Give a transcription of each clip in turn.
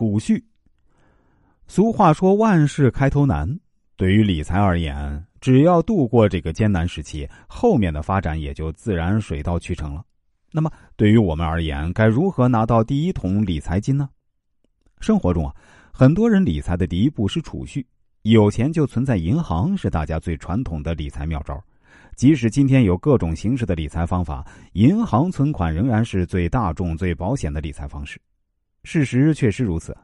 储蓄。俗话说：“万事开头难。”对于理财而言，只要度过这个艰难时期，后面的发展也就自然水到渠成了。那么，对于我们而言，该如何拿到第一桶理财金呢？生活中啊，很多人理财的第一步是储蓄，有钱就存在银行，是大家最传统的理财妙招。即使今天有各种形式的理财方法，银行存款仍然是最大众、最保险的理财方式。事实确实如此。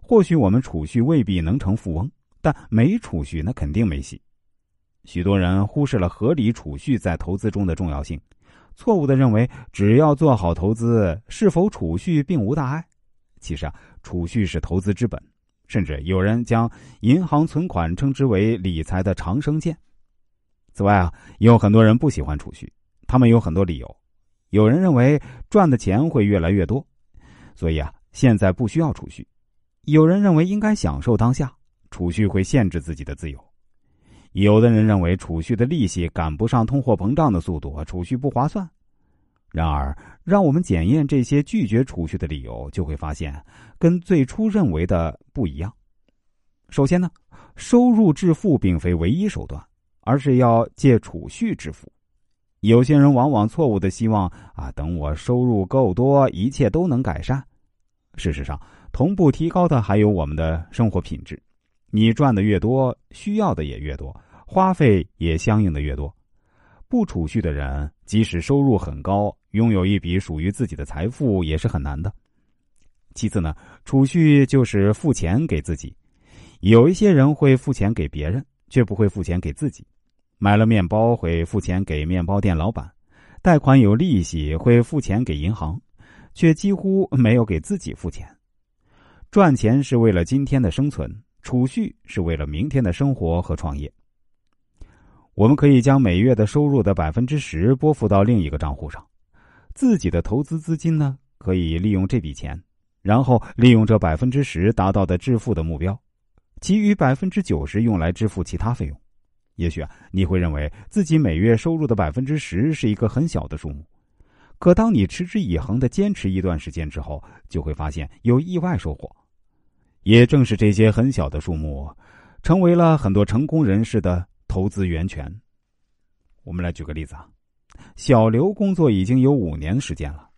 或许我们储蓄未必能成富翁，但没储蓄那肯定没戏。许多人忽视了合理储蓄在投资中的重要性，错误的认为只要做好投资，是否储蓄并无大碍。其实啊，储蓄是投资之本，甚至有人将银行存款称之为理财的长生剑。此外啊，有很多人不喜欢储蓄，他们有很多理由。有人认为赚的钱会越来越多，所以啊，现在不需要储蓄；有人认为应该享受当下，储蓄会限制自己的自由；有的人认为储蓄的利息赶不上通货膨胀的速度，储蓄不划算。然而，让我们检验这些拒绝储蓄的理由，就会发现跟最初认为的不一样。首先呢，收入致富并非唯一手段。而是要借储蓄致富。有些人往往错误的希望啊，等我收入够多，一切都能改善。事实上，同步提高的还有我们的生活品质。你赚的越多，需要的也越多，花费也相应的越多。不储蓄的人，即使收入很高，拥有一笔属于自己的财富也是很难的。其次呢，储蓄就是付钱给自己。有一些人会付钱给别人，却不会付钱给自己。买了面包会付钱给面包店老板，贷款有利息会付钱给银行，却几乎没有给自己付钱。赚钱是为了今天的生存，储蓄是为了明天的生活和创业。我们可以将每月的收入的百分之十拨付到另一个账户上，自己的投资资金呢，可以利用这笔钱，然后利用这百分之十达到的致富的目标，其余百分之九十用来支付其他费用。也许啊，你会认为自己每月收入的百分之十是一个很小的数目，可当你持之以恒的坚持一段时间之后，就会发现有意外收获。也正是这些很小的数目，成为了很多成功人士的投资源泉。我们来举个例子啊，小刘工作已经有五年时间了，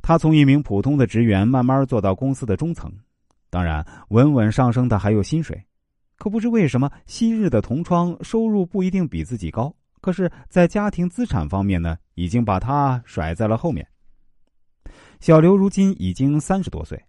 他从一名普通的职员慢慢做到公司的中层，当然稳稳上升的还有薪水。可不知为什么，昔日的同窗收入不一定比自己高，可是，在家庭资产方面呢，已经把他甩在了后面。小刘如今已经三十多岁，